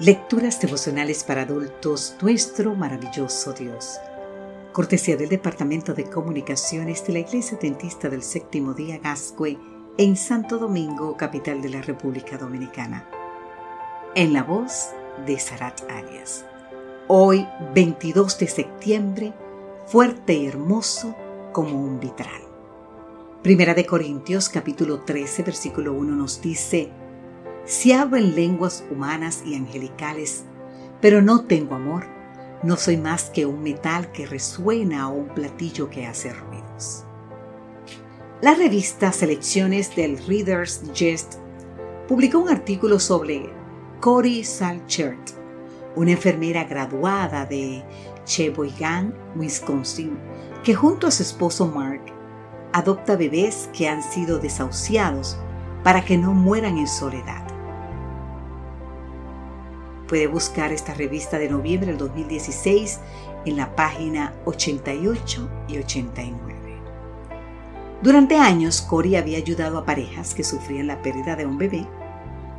Lecturas devocionales para adultos, nuestro maravilloso Dios. Cortesía del Departamento de Comunicaciones de la Iglesia Dentista del Séptimo Día Gascue en Santo Domingo, capital de la República Dominicana. En la voz de Sarat Arias. Hoy, 22 de septiembre, fuerte y hermoso como un vitral. Primera de Corintios capítulo 13 versículo 1 nos dice, si hablo en lenguas humanas y angelicales, pero no tengo amor, no soy más que un metal que resuena o un platillo que hace ruidos. La revista Selecciones del Reader's Digest publicó un artículo sobre Cory Salchert, una enfermera graduada de Sheboygan, Wisconsin, que junto a su esposo Mark adopta bebés que han sido desahuciados para que no mueran en soledad. Puede buscar esta revista de noviembre del 2016 en la página 88 y 89. Durante años, Cory había ayudado a parejas que sufrían la pérdida de un bebé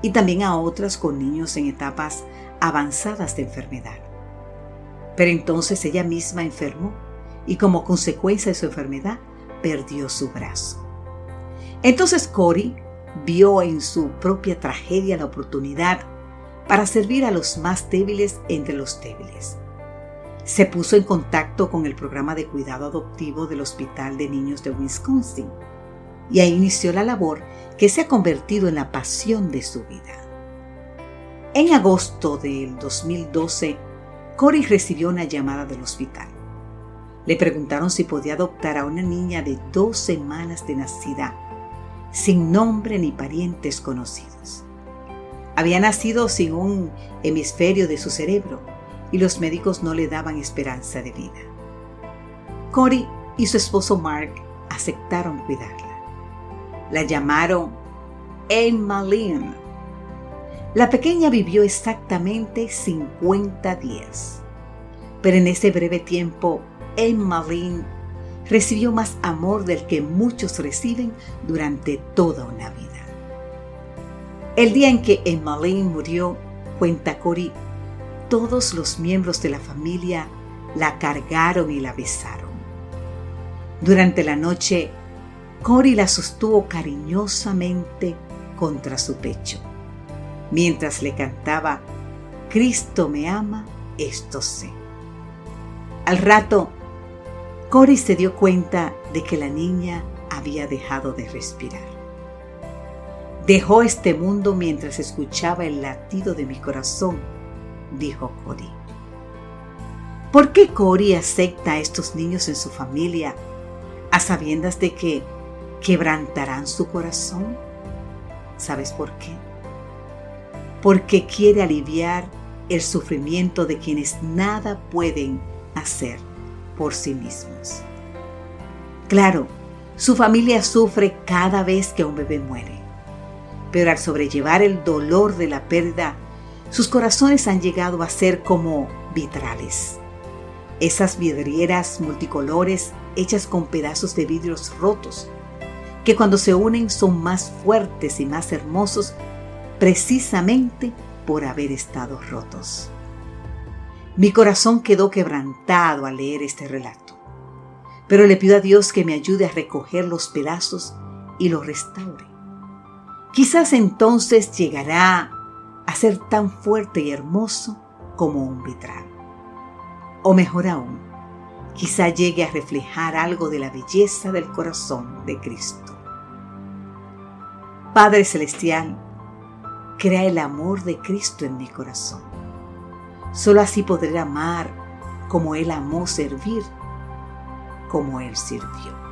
y también a otras con niños en etapas avanzadas de enfermedad. Pero entonces ella misma enfermó y como consecuencia de su enfermedad perdió su brazo. Entonces Cory vio en su propia tragedia la oportunidad para servir a los más débiles entre los débiles. Se puso en contacto con el programa de cuidado adoptivo del Hospital de Niños de Wisconsin y ahí inició la labor que se ha convertido en la pasión de su vida. En agosto del 2012, Cory recibió una llamada del hospital. Le preguntaron si podía adoptar a una niña de dos semanas de nacida, sin nombre ni parientes conocidos. Había nacido sin un hemisferio de su cerebro y los médicos no le daban esperanza de vida. Cory y su esposo Mark aceptaron cuidarla. La llamaron Emma Lynn. La pequeña vivió exactamente 50 días, pero en ese breve tiempo Emma Lynn recibió más amor del que muchos reciben durante toda una vida. El día en que Emmeline murió, cuenta Cory, todos los miembros de la familia la cargaron y la besaron. Durante la noche, Cory la sostuvo cariñosamente contra su pecho, mientras le cantaba, Cristo me ama, esto sé. Al rato, Cory se dio cuenta de que la niña había dejado de respirar. Dejó este mundo mientras escuchaba el latido de mi corazón, dijo Cory. ¿Por qué Cory acepta a estos niños en su familia a sabiendas de que quebrantarán su corazón? ¿Sabes por qué? Porque quiere aliviar el sufrimiento de quienes nada pueden hacer por sí mismos. Claro, su familia sufre cada vez que un bebé muere pero al sobrellevar el dolor de la pérdida, sus corazones han llegado a ser como vitrales. Esas vidrieras multicolores hechas con pedazos de vidrios rotos, que cuando se unen son más fuertes y más hermosos precisamente por haber estado rotos. Mi corazón quedó quebrantado al leer este relato, pero le pido a Dios que me ayude a recoger los pedazos y los restaure Quizás entonces llegará a ser tan fuerte y hermoso como un vitral. O mejor aún, quizá llegue a reflejar algo de la belleza del corazón de Cristo. Padre Celestial, crea el amor de Cristo en mi corazón. Solo así podré amar como Él amó servir, como Él sirvió.